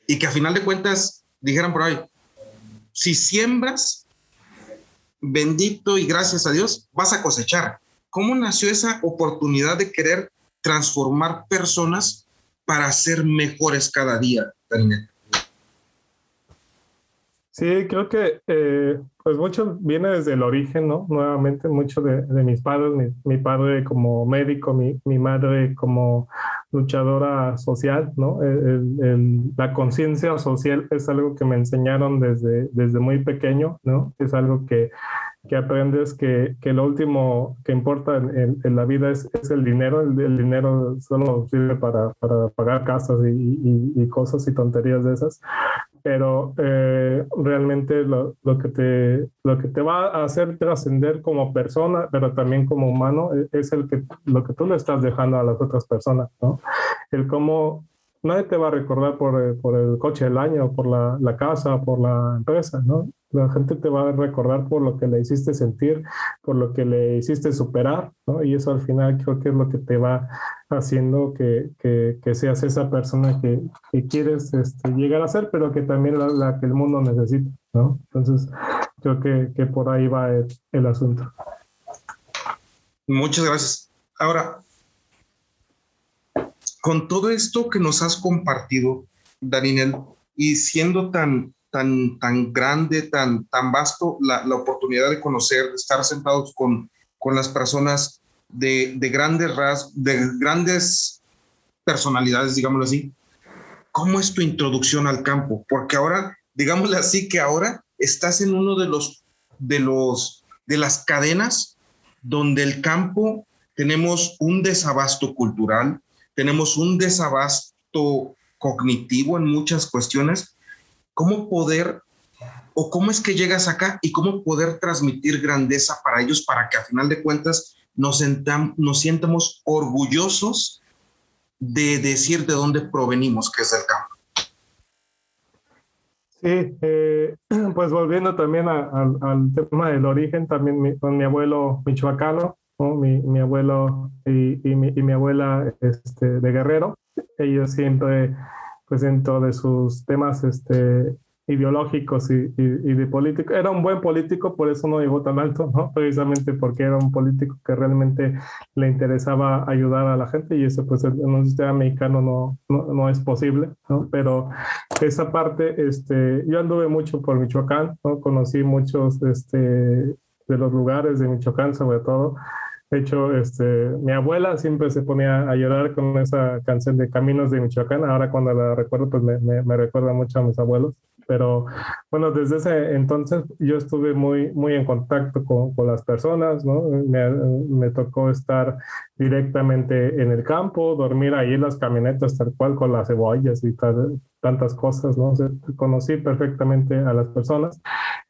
y que a final de cuentas dijeran por ahí, si siembras, bendito y gracias a Dios, vas a cosechar. ¿Cómo nació esa oportunidad de querer transformar personas para ser mejores cada día? Sí, creo que eh, pues mucho viene desde el origen, ¿no? Nuevamente, mucho de, mis padres, mi, padre como médico, mi, mi, madre como luchadora social, ¿no? la conciencia social es algo que me enseñaron desde, desde muy pequeño, ¿no? Es algo que, que aprendes que, que, lo último que importa en, en la vida es, es el dinero. El, el, dinero solo sirve para, para pagar casas y, y, y, cosas y tonterías de esas pero eh, realmente lo, lo, que te, lo que te va a hacer trascender como persona, pero también como humano, e, es el que, lo que tú le estás dejando a las otras personas, ¿no? El cómo nadie te va a recordar por, por el coche del año, por la, la casa, por la empresa, ¿no? La gente te va a recordar por lo que le hiciste sentir, por lo que le hiciste superar, ¿no? Y eso al final creo que es lo que te va haciendo que, que, seas esa persona que, que quieres este, llegar a ser, pero que también la, la, que el mundo necesita, ¿no? Entonces, creo que, que por ahí va el, el asunto. Muchas gracias. Ahora, con todo esto que nos has compartido, Darinel, y siendo tan, tan, tan grande, tan, tan vasto la, la oportunidad de conocer, de estar sentados con, con las personas de, de grandes ras, de grandes personalidades, digámoslo así. ¿Cómo es tu introducción al campo? Porque ahora, digámoslo así, que ahora estás en uno de los, de los, de las cadenas donde el campo tenemos un desabasto cultural, tenemos un desabasto cognitivo en muchas cuestiones cómo poder o cómo es que llegas acá y cómo poder transmitir grandeza para ellos para que a final de cuentas nos, sentam, nos sientamos orgullosos de decir de dónde provenimos, que es el campo. Sí, eh, pues volviendo también a, a, al tema del origen, también mi, con mi abuelo michoacano, ¿no? mi, mi, abuelo y, y, mi, y, mi, abuela este, de Guerrero, ellos siempre pues dentro de sus temas este, ideológicos y, y, de político. Era un buen político, por eso no llegó tan alto, ¿no? Precisamente porque era un político que realmente le interesaba ayudar a la gente y eso pues en un sistema mexicano no, no, no es posible, ¿no? Pero esa parte, este, yo anduve mucho por Michoacán, ¿no? Conocí muchos este, de los lugares de Michoacán sobre todo de hecho, este, mi abuela siempre se ponía a llorar con esa canción de Caminos de Michoacán. Ahora cuando la recuerdo, pues me, me, me recuerda mucho a mis abuelos. Pero bueno, desde ese entonces yo estuve muy, muy en contacto con, con las personas, ¿no? Me, me, tocó estar directamente en el campo, dormir ahí en las camionetas tal cual con las cebollas y tal, tantas cosas, ¿no? O sea, conocí perfectamente a las personas.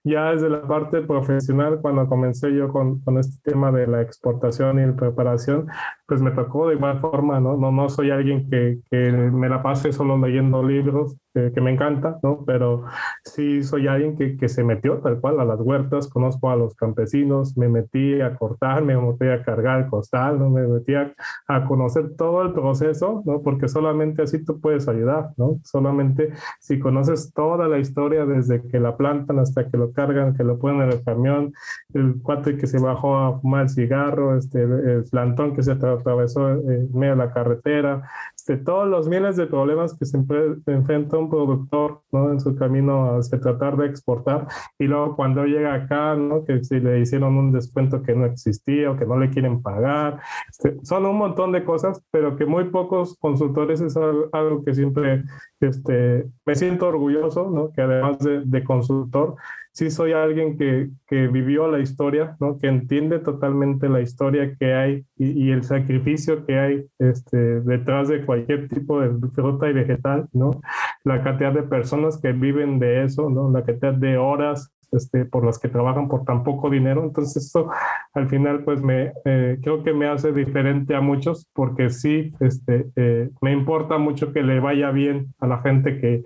Ya desde la parte profesional, cuando comencé yo con, este tema de la exportación y la preparación, pues me tocó de igual forma, ¿no? No, no soy alguien que, que me la pase solo leyendo libros, que, que, me encanta, ¿no? Pero sí soy alguien que, que se metió tal cual a las huertas, conozco a los campesinos, me metí a cortar, me metí a cargar costal, ¿no? Me metí a, a conocer todo el proceso, ¿no? Porque solamente así tú puedes ayudar, ¿no? Solamente si conoces toda la historia desde que la plantan hasta que lo cargan, que lo ponen en el camión, el cuate que se bajó a fumar el cigarro, este, el plantón que se atravesó en medio de la carretera, este, todos los miles de problemas que se enfrenta un productor ¿no? en su camino hacia tratar de exportar y luego cuando llega acá, ¿no? que si le hicieron un descuento que no existía o que no le quieren pagar, este, son un montón de cosas, pero que muy pocos consultores es algo, algo que siempre este, me siento orgulloso, ¿no? que además de, de, consultor, sí soy alguien que, que vivió la historia, ¿no? que entiende totalmente la historia que hay y, el sacrificio que hay este, detrás de cualquier tipo de fruta y vegetal, ¿no? la cantidad de personas que viven de eso, ¿no? la cantidad de horas este, por las que trabajan por tan poco dinero. Entonces esto al final pues me eh, creo que me hace diferente a muchos porque sí este, eh, me importa mucho que le vaya bien a la gente que,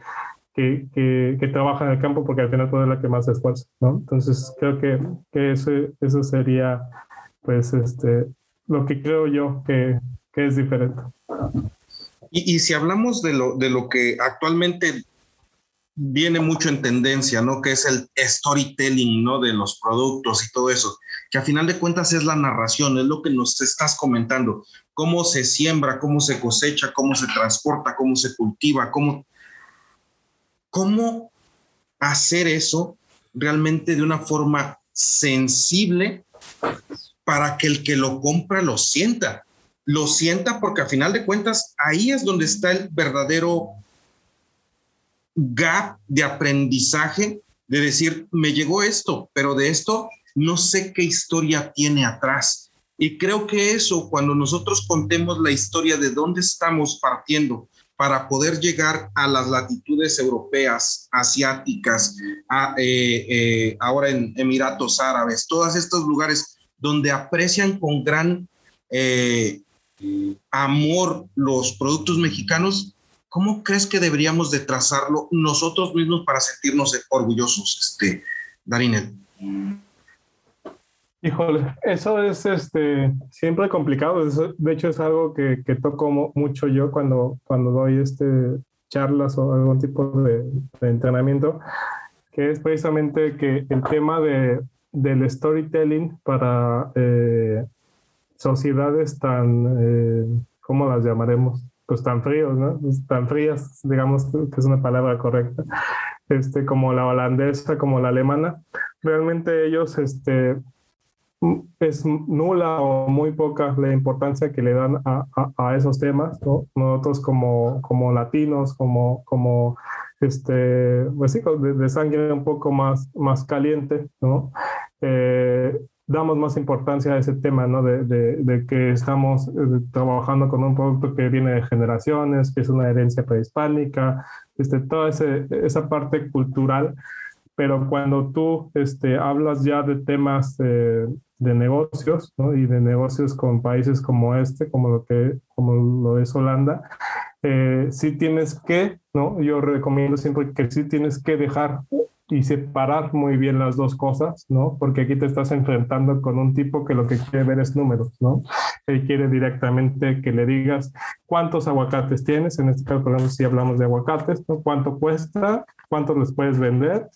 que, que, trabaja en el campo porque al final todo es la que más se esfuerza. ¿no? Entonces creo que, que eso, eso sería pues este, lo que creo yo que, que es diferente. Y, y, si hablamos de lo, de lo que actualmente viene mucho en tendencia, ¿no? Que es el storytelling, ¿no? De los productos y todo eso, que a final de cuentas es la narración, es lo que nos estás comentando, cómo se siembra, cómo se cosecha, cómo se transporta, cómo se cultiva, cómo, cómo hacer eso realmente de una forma sensible para que el que lo compra lo sienta, lo sienta porque a final de cuentas ahí es donde está el verdadero gap de aprendizaje de decir, me llegó esto, pero de esto no sé qué historia tiene atrás. Y creo que eso, cuando nosotros contemos la historia de dónde estamos partiendo para poder llegar a las latitudes europeas, asiáticas, eh, eh, ahora en Emiratos Árabes, todos estos lugares donde aprecian con gran eh, amor los productos mexicanos, ¿cómo crees que deberíamos de trazarlo nosotros mismos para sentirnos orgullosos, este, Darinel? Híjole, eso es este, siempre complicado. de hecho, es algo que, que, toco mucho yo cuando, cuando doy este, charlas o algún tipo de, entrenamiento, que es precisamente que el tema de, del storytelling para eh, sociedades tan, eh, ¿cómo las llamaremos? pues tan fríos, ¿no? Pues, tan frías, digamos que es una palabra correcta, este, como la holandesa, como la alemana, realmente ellos, este, es nula o muy poca la importancia que le dan a, a, esos temas, ¿no? Nosotros como, como latinos, como, como este, pues sí, de, de, sangre un poco más, más caliente, ¿no? Eh, damos más importancia a ese tema, ¿no? De, de, que estamos eh, trabajando con un producto que viene de generaciones, que es una herencia prehispánica, este, toda ese, esa parte cultural. Pero cuando tú este, hablas ya de temas de, de negocios. Y de negocios con países como este, como lo que como lo es Holanda, eh, sí tienes que, ¿no? Yo recomiendo siempre que sí tienes que dejar y separar muy bien las dos cosas, ¿no? Porque aquí te estás enfrentando con un tipo que lo que quiere ver es números, ¿no? Él quiere directamente que le digas cuántos aguacates tienes, en este caso, por ejemplo, si hablamos de aguacates, ¿no? ¿Cuánto cuesta? ¿Cuántos les puedes vender?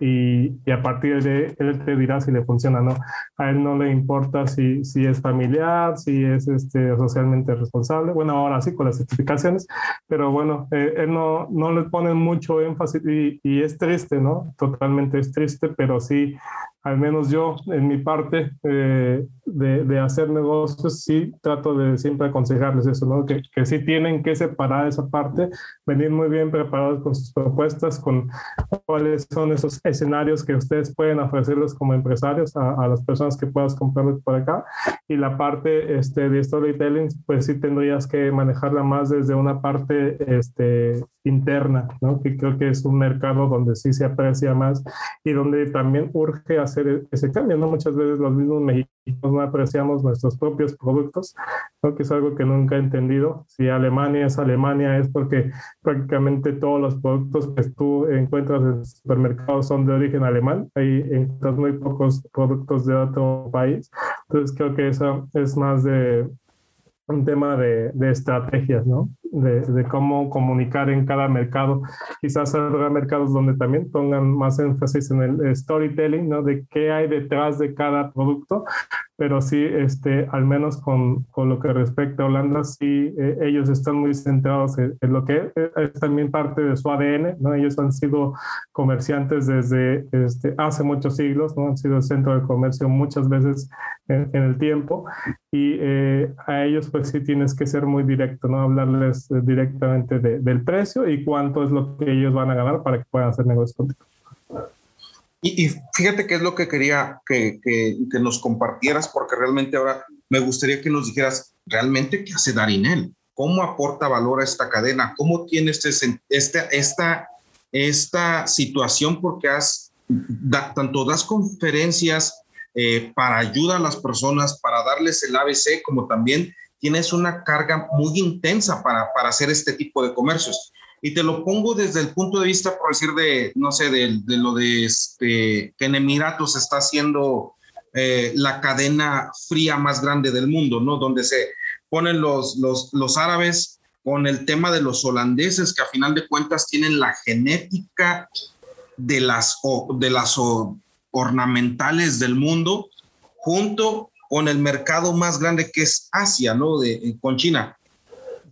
Y, y, a partir de él te dirá si le funciona o no. A él no le importa si, si es familiar, si es este, socialmente responsable. Bueno, ahora sí con las certificaciones, pero bueno, eh, él no, no le pone mucho énfasis y, y, es triste, ¿no? Totalmente es triste, pero sí al menos yo en mi parte eh, de, de, hacer negocios, sí trato de siempre aconsejarles eso, ¿no? Que, que sí tienen que separar esa parte, venir muy bien preparados con sus propuestas, con cuáles son esos escenarios que ustedes pueden ofrecerles como empresarios a, a las personas que puedas comprarles por acá. Y la parte este, de storytelling, pues sí tendrías que manejarla más desde una parte este, interna, ¿no? Que creo que es un mercado donde sí se aprecia más y donde también urge hacer ese cambio, ¿no? Muchas veces los mismos mexicanos no apreciamos nuestros propios productos, ¿no? Que es algo que nunca he entendido. Si Alemania es Alemania es porque prácticamente todos los productos que tú encuentras en supermercados son de origen alemán. Hay encuentras muy pocos productos de otro país. Entonces creo que eso es más de un tema de, de estrategias, ¿no? De, cómo comunicar en cada mercado. Quizás habrá mercados donde también pongan más énfasis en el storytelling, ¿no? De qué hay detrás de cada producto, pero sí, este, al menos con, con lo que respecta a Holanda, sí, eh, ellos están muy centrados en, lo que es, también parte de su ADN, ¿no? Ellos han sido comerciantes desde este, hace muchos siglos, ¿no? Han sido el centro de comercio muchas veces en, el tiempo y eh, a ellos pues sí tienes que ser muy directo, ¿no? Hablarles directamente de, del precio y cuánto es lo que ellos van a ganar para que puedan hacer negocios contigo. Y, fíjate qué es lo que quería que, que, nos compartieras, porque realmente ahora me gustaría que nos dijeras realmente qué hace Darinel, cómo aporta valor a esta cadena, cómo tiene este, esta, esta, esta situación, porque has, tanto das conferencias eh, para ayudar a las personas, para darles el ABC, como también tienes una carga muy intensa para, para hacer este tipo de comercios. Y te lo pongo desde el punto de vista, por decir, de, no sé, de, de lo de este, que en Emiratos está haciendo eh, la cadena fría más grande del mundo, ¿no? Donde se ponen los, los, los árabes con el tema de los holandeses, que a final de cuentas tienen la genética de las, de las ornamentales del mundo, junto con el mercado más grande que es Asia, ¿no? De, con China.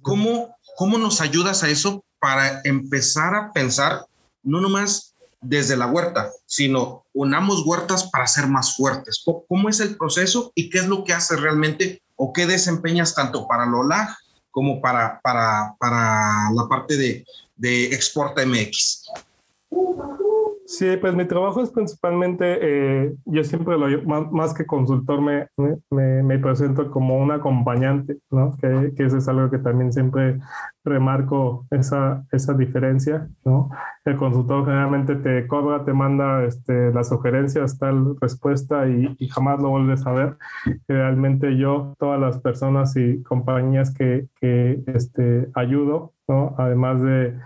¿Cómo, ¿Cómo nos ayudas a eso para empezar a pensar no nomás desde la huerta, sino unamos huertas para ser más fuertes. ¿Cómo es el proceso y qué es lo que hace realmente o qué desempeñas tanto para LOLAG como para, para, para la parte de, de Exporta MX? Sí, pues mi trabajo es principalmente, eh, yo siempre lo más, que consultor me, me, me, presento como un acompañante, ¿no? Que, que, eso es algo que también siempre remarco esa, esa diferencia, ¿no? El consultor generalmente te cobra, te manda este, las sugerencias, tal respuesta y, y jamás lo vuelves a ver. Realmente yo, todas las personas y compañías que, que este, ayudo, ¿no? Además de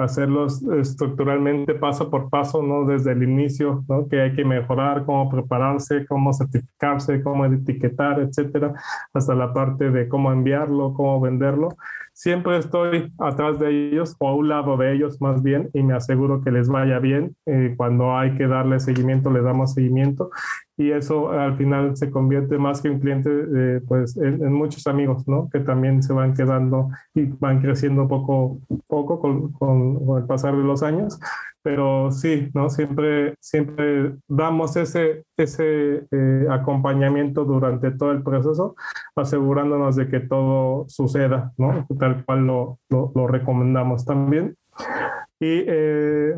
hacerlos estructuralmente paso por paso, ¿no? Desde el inicio, ¿no? Que hay que mejorar, cómo prepararse, cómo certificarse, cómo etiquetar, etcétera, hasta la parte de cómo enviarlo, cómo venderlo siempre estoy atrás de ellos o a un lado de ellos más bien y me aseguro que les vaya bien. Eh, cuando hay que darle seguimiento, le damos seguimiento y eso al final se convierte más que un cliente, eh, pues en, muchos amigos, ¿no? Que también se van quedando y van creciendo poco poco con, con el pasar de los años pero sí, ¿no? Siempre, siempre damos ese, ese eh, acompañamiento durante todo el proceso, asegurándonos de que todo suceda, ¿no? Tal cual lo, lo, recomendamos también. Y eh,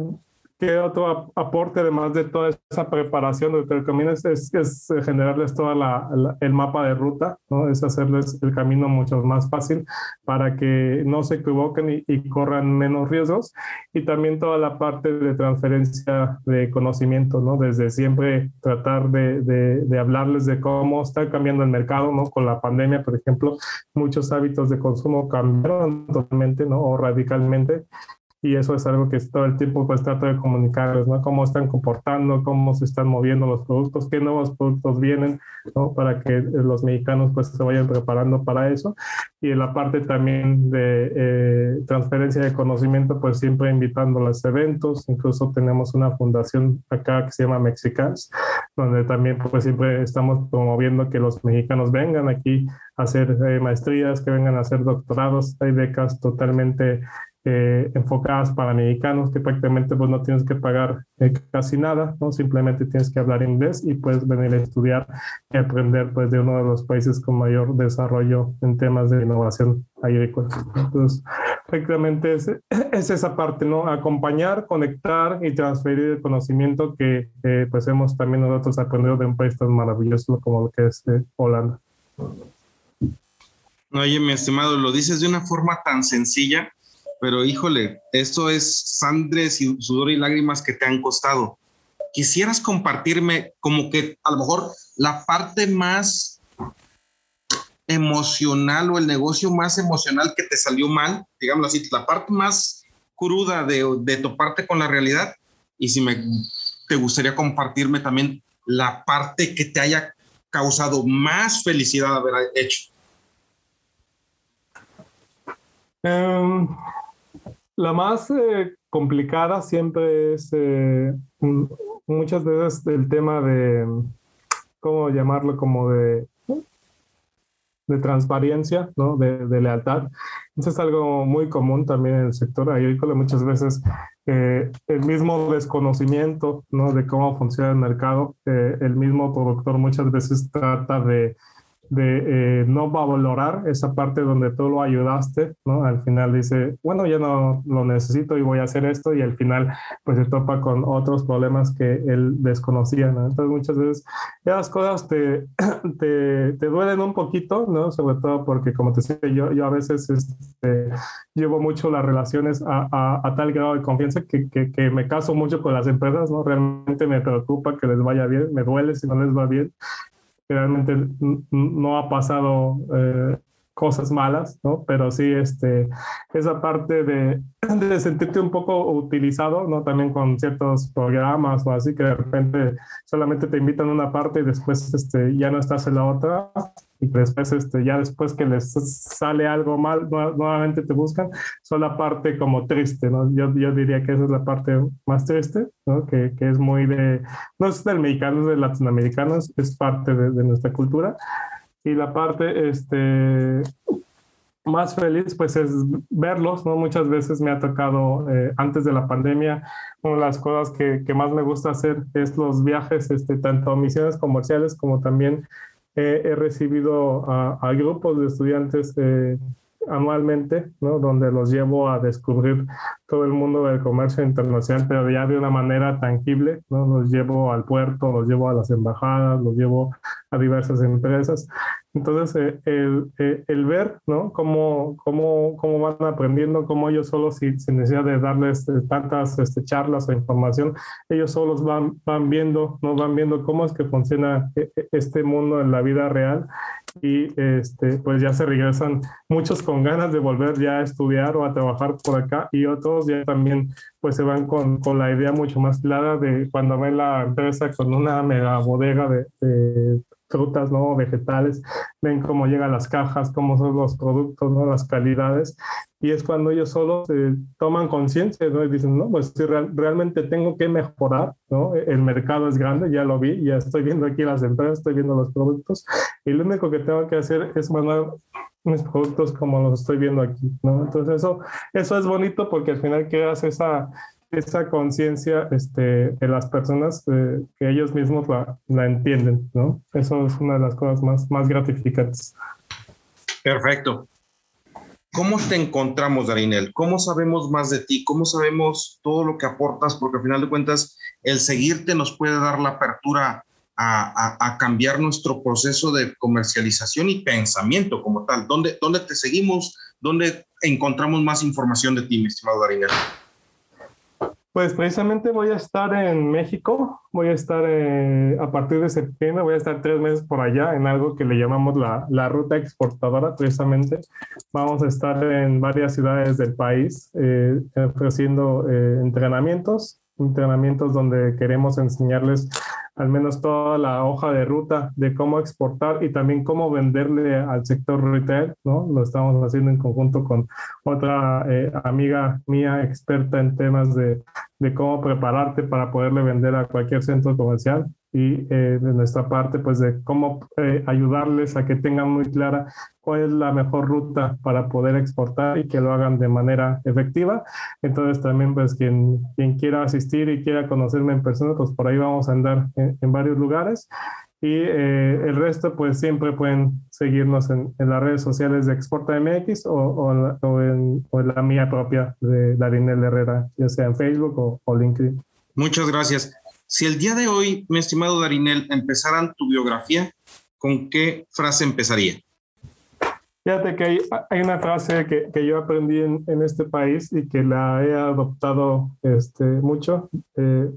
¿Qué otro aporte, además de toda esa preparación el camino, es, es, generarles todo el mapa de ruta, ¿no? es hacerles el camino mucho más fácil para que no se equivoquen y, corran menos riesgos. Y también toda la parte de transferencia de conocimiento, ¿no? desde siempre tratar de, de, de hablarles de cómo está cambiando el mercado, ¿no? con la pandemia, por ejemplo, muchos hábitos de consumo cambiaron totalmente ¿no? o radicalmente y eso es algo que todo el tiempo pues trato de comunicarles, ¿no? Cómo están comportando, cómo se están moviendo los productos, qué nuevos productos vienen, ¿no? Para que los mexicanos pues se vayan preparando para eso. Y en la parte también de eh, transferencia de conocimiento, pues siempre invitando a los eventos, incluso tenemos una fundación acá que se llama Mexicans, donde también pues siempre estamos promoviendo que los mexicanos vengan aquí a hacer eh, maestrías, que vengan a hacer doctorados, hay becas totalmente eh, enfocadas para mexicanos que prácticamente pues no tienes que pagar eh, casi nada, ¿no? Simplemente tienes que hablar inglés y puedes venir a estudiar y aprender pues de uno de los países con mayor desarrollo en temas de innovación agrícola. Entonces, prácticamente es, es esa parte, ¿no? Acompañar, conectar y transferir el conocimiento que eh, pues hemos también nosotros aprendido de un país tan maravilloso como lo que es Holanda. Oye, mi estimado, lo dices de una forma tan sencilla pero híjole, esto es sangre, sudor y lágrimas que te han costado. Quisieras compartirme como que a lo mejor la parte más emocional o el negocio más emocional que te salió mal, digamos así, la parte más cruda de, de toparte con la realidad y si me te gustaría compartirme también la parte que te haya causado más felicidad haber hecho. Um, la más eh, complicada siempre es eh, muchas veces el tema de, ¿cómo llamarlo? Como de, de transparencia, ¿no? de, de lealtad. Eso es algo muy común también en el sector agrícola. Muchas veces eh, el mismo desconocimiento ¿no? de cómo funciona el mercado, el mismo productor muchas veces trata de de eh, no va a valorar esa parte donde tú lo ayudaste, ¿no? Al final dice, bueno, ya no lo necesito y voy a hacer esto y al final pues se topa con otros problemas que él desconocía, ¿no? Entonces muchas veces esas cosas te, te, te, duelen un poquito, ¿no? Sobre todo porque como te decía, yo, yo a veces este, llevo mucho las relaciones a, a, a, tal grado de confianza que, que, que me caso mucho con las empresas, ¿no? Realmente me preocupa que les vaya bien, me duele si no les va bien realmente no ha pasado eh, cosas malas, ¿no? Pero sí, este, esa parte de, de, sentirte un poco utilizado, ¿no? También con ciertos programas o así que de repente solamente te invitan a una parte y después este, ya no estás en la otra y después este, ya después que les sale algo mal, nuevamente te buscan, son la parte como triste, ¿no? Yo, yo diría que esa es la parte más triste, ¿no? Que, que es muy de, no es del mexicano, es del latinoamericano, es, parte de, de nuestra cultura y la parte este, más feliz pues es verlos, ¿no? Muchas veces me ha tocado eh, antes de la pandemia, una de las cosas que, que, más me gusta hacer es los viajes, este, tanto a misiones comerciales como también he recibido a, a, grupos de estudiantes eh, anualmente, ¿no? donde los llevo a descubrir todo el mundo del comercio internacional, pero ya de una manera tangible, ¿no? los llevo al puerto, los llevo a las embajadas, los llevo a diversas empresas. Entonces, eh, el, eh, el, ver ¿no? cómo, cómo, cómo van aprendiendo, cómo ellos solos, sin, sin necesidad de darles eh, tantas este, charlas o información, ellos solos van, van viendo, ¿no? van viendo cómo es que funciona este mundo en la vida real y este, pues ya se regresan muchos con ganas de volver ya a estudiar o a trabajar por acá y otros ya también pues se van con, con la idea mucho más clara de cuando ven la empresa con una mega bodega de, de frutas, ¿no? Vegetales, ven cómo llegan las cajas, cómo son los productos, ¿no? Las calidades. Y es cuando ellos solo se toman conciencia, ¿no? Y dicen, no, pues si realmente tengo que mejorar, ¿no? El mercado es grande, ya lo vi, ya estoy viendo aquí las empresas, estoy viendo los productos. Y lo único que tengo que hacer es mandar mis productos como los estoy viendo aquí, ¿no? Entonces eso, eso es bonito porque al final creas esa esa conciencia este, de las personas eh, que ellos mismos la, la, entienden, ¿no? Eso es una de las cosas más, más gratificantes. Perfecto. ¿Cómo te encontramos, Darinel? ¿Cómo sabemos más de ti? ¿Cómo sabemos todo lo que aportas? Porque al final de cuentas, el seguirte nos puede dar la apertura a, a, a cambiar nuestro proceso de comercialización y pensamiento como tal. ¿Dónde, ¿Dónde te seguimos? ¿Dónde encontramos más información de ti, mi estimado Darinel? Pues precisamente voy a estar en México, voy a estar eh, a partir de septiembre, voy a estar tres meses por allá en algo que le llamamos la, la ruta exportadora, precisamente. Vamos a estar en varias ciudades del país eh, ofreciendo eh, entrenamientos, entrenamientos donde queremos enseñarles al menos toda la hoja de ruta de cómo exportar y también cómo venderle al sector retail, ¿no? Lo estamos haciendo en conjunto con otra eh, amiga mía experta en temas de, de, cómo prepararte para poderle vender a cualquier centro comercial y eh, de nuestra parte, pues de cómo eh, ayudarles a que tengan muy clara cuál es la mejor ruta para poder exportar y que lo hagan de manera efectiva. Entonces también pues quien, quien quiera asistir y quiera conocerme en persona, pues por ahí vamos a andar en, en varios lugares. Y eh, el resto pues siempre pueden seguirnos en, en, las redes sociales de Exporta MX o, o, o, en, o, en, la mía propia de Darinel Herrera, ya sea en Facebook o, LinkedIn. Muchas gracias. Si el día de hoy, mi estimado Darinel, empezaran tu biografía, ¿con qué frase empezaría? Fíjate que hay, hay una frase que, que yo aprendí en, en, este país y que la he adoptado este, mucho. Eh,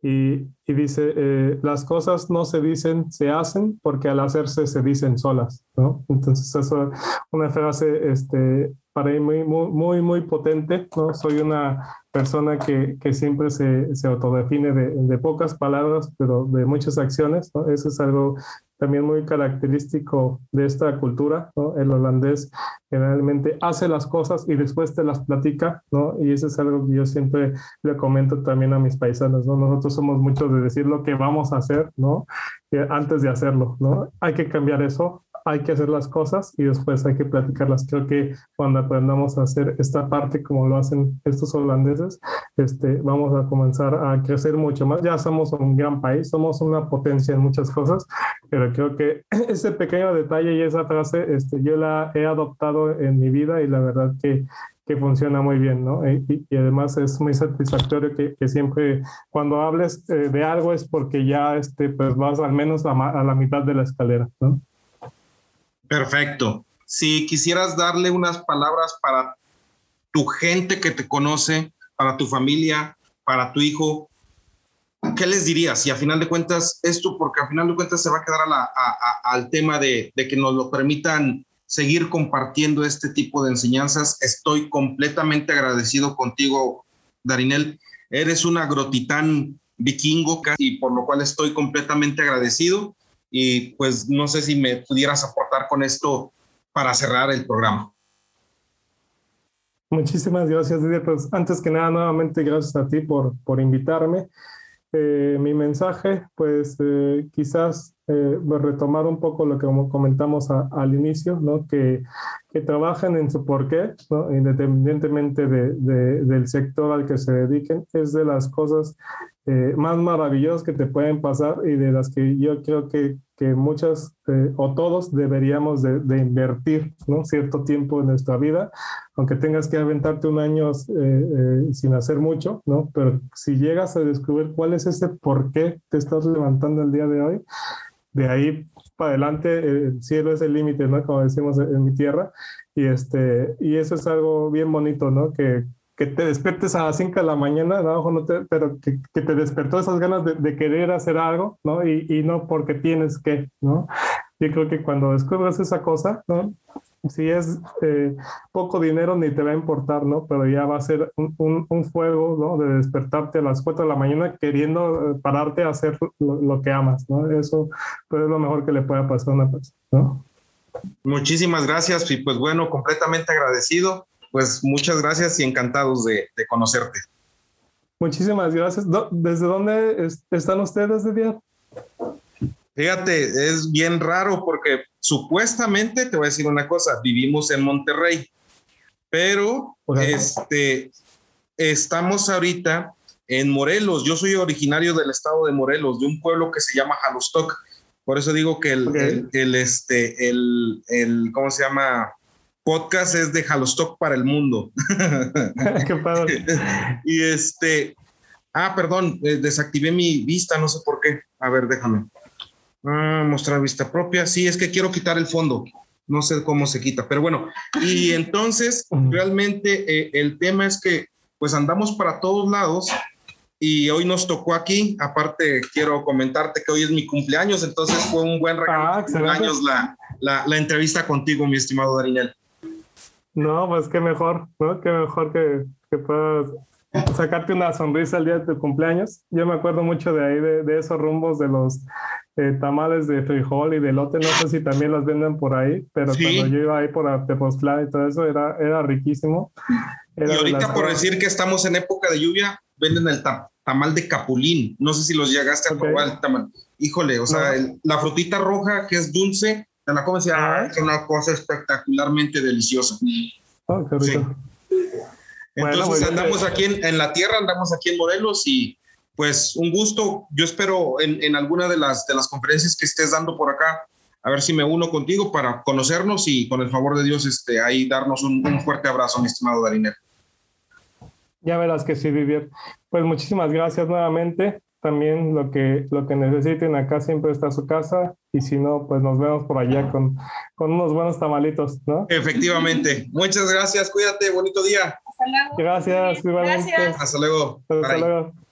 y, y, dice, eh, las cosas no se dicen, se hacen, porque al hacerse se dicen solas, ¿no? Entonces, eso es una frase este, para mí muy, muy, muy, muy potente, ¿no? Soy una persona que, que siempre se, se autodefine de, de, pocas palabras, pero de muchas acciones. Eso es algo también muy característico de esta cultura. El holandés generalmente hace las cosas y después te las platica, ¿no? Y eso es algo que yo siempre le comento también a mis paisanos, ¿no? Nosotros somos muchos de decir lo que vamos a hacer, ¿no? Antes de hacerlo, ¿no? Hay que cambiar eso, hay que hacer las cosas y después hay que platicarlas. Creo que cuando aprendamos a hacer esta parte como lo hacen estos holandeses, este, vamos a comenzar a crecer mucho más. Ya somos un gran país, somos una potencia en muchas cosas, pero creo que ese pequeño detalle y esa frase, este, yo la he adoptado en mi vida y la verdad que que funciona muy bien, ¿no? Y, además es muy satisfactorio que, que siempre cuando hables eh, de algo es porque ya este, pues vas al menos a, a, la mitad de la escalera, ¿no? Perfecto. Si quisieras darle unas palabras para tu gente que te conoce, para tu familia, para tu hijo, ¿qué les dirías? Y a final de cuentas, esto, porque a final de cuentas se va a quedar al tema de, que nos lo permitan seguir compartiendo este tipo de enseñanzas. Estoy completamente agradecido contigo, Darinel. Eres un agrotitán vikingo, y por lo cual estoy completamente agradecido. Y pues no sé si me pudieras aportar con esto para cerrar el programa. Muchísimas gracias, Didier. Pues antes que nada, nuevamente gracias a ti por, por invitarme. Eh, mi mensaje, pues eh, quizás eh, retomar un poco lo que comentamos al inicio, ¿no? que, que trabajen en su porqué, ¿no? independientemente de, del sector al que se dediquen, es de las cosas eh, más maravillosas que te pueden pasar y de las que yo creo que, que muchas eh, o todos deberíamos de, de, invertir ¿no? cierto tiempo en nuestra vida, aunque tengas que aventarte un año sin hacer mucho, ¿no? pero si llegas a descubrir cuál es ese por qué te estás levantando el día de hoy, de ahí para adelante el cielo es el límite, ¿no? Como decimos en mi tierra. Y, este, y eso es algo bien bonito, ¿no? Que, que te despiertes a las 5 de la mañana, ¿no? no te, pero que, que, te despertó esas ganas de, de, querer hacer algo, ¿no? Y, y no porque tienes que, ¿no? Yo creo que cuando descubres esa cosa, ¿no? Si es eh, poco dinero ni te va a importar, ¿no? Pero ya va a ser un, un, fuego, ¿no? De despertarte a las 4 de la mañana queriendo eh, pararte a hacer lo, que amas, ¿no? Eso pues, es lo mejor que le pueda pasar a una persona, ¿no? Muchísimas gracias y pues bueno, completamente agradecido. Pues muchas gracias y encantados de, de conocerte. Muchísimas gracias. ¿Desde dónde están ustedes, Didier? Fíjate, es bien raro porque supuestamente, te voy a decir una cosa, vivimos en Monterrey, pero este, estamos ahorita en Morelos. Yo soy originario del estado de Morelos, de un pueblo que se llama Jalostoc. Por eso digo que el, el, este, el, el, ¿cómo se llama? Podcast es de Jalostoc para el mundo. Qué padre. y este, ah, perdón, eh, desactivé mi vista, no sé por qué. A ver, déjame. Ah, mostrar vista propia. Sí, es que quiero quitar el fondo. No sé cómo se quita, pero bueno. Y entonces, realmente eh, el tema es que pues andamos para todos lados y hoy nos tocó aquí. Aparte, quiero comentarte que hoy es mi cumpleaños, entonces fue un buen regalo ah, cumpleaños la, la, la, entrevista contigo, mi estimado Daniel. No, pues qué mejor, ¿no? Qué mejor que, que puedas sacarte una sonrisa el día de tu cumpleaños. Yo me acuerdo mucho de ahí, de, de esos rumbos de los eh, tamales de frijol y de lote, no sé si también las venden por ahí, pero cuando yo iba ahí por Tepoztlán y todo eso, era, era riquísimo. y ahorita por decir que estamos en época de lluvia, venden el tamal de capulín. No sé si los llegaste a probar el tamal. Híjole, o sea, la frutita roja que es dulce, te la comes y es una cosa espectacularmente deliciosa. Oh, qué rico. Entonces pues, andamos aquí en, en, la tierra, andamos aquí en Morelos y pues un gusto. Yo espero en, en, alguna de las, de las conferencias que estés dando por acá, a ver si me uno contigo para conocernos y con el favor de Dios, este, ahí darnos un, un fuerte abrazo, mi estimado Darinel. Ya verás que sí, Vivier. Pues muchísimas gracias nuevamente. También lo que, lo que necesiten acá siempre está su casa y si no, pues nos vemos por allá con, con unos buenos tamalitos, ¿no? Efectivamente. Muchas gracias, cuídate, bonito día. Hasta luego. Gracias. Hasta luego. Hasta luego.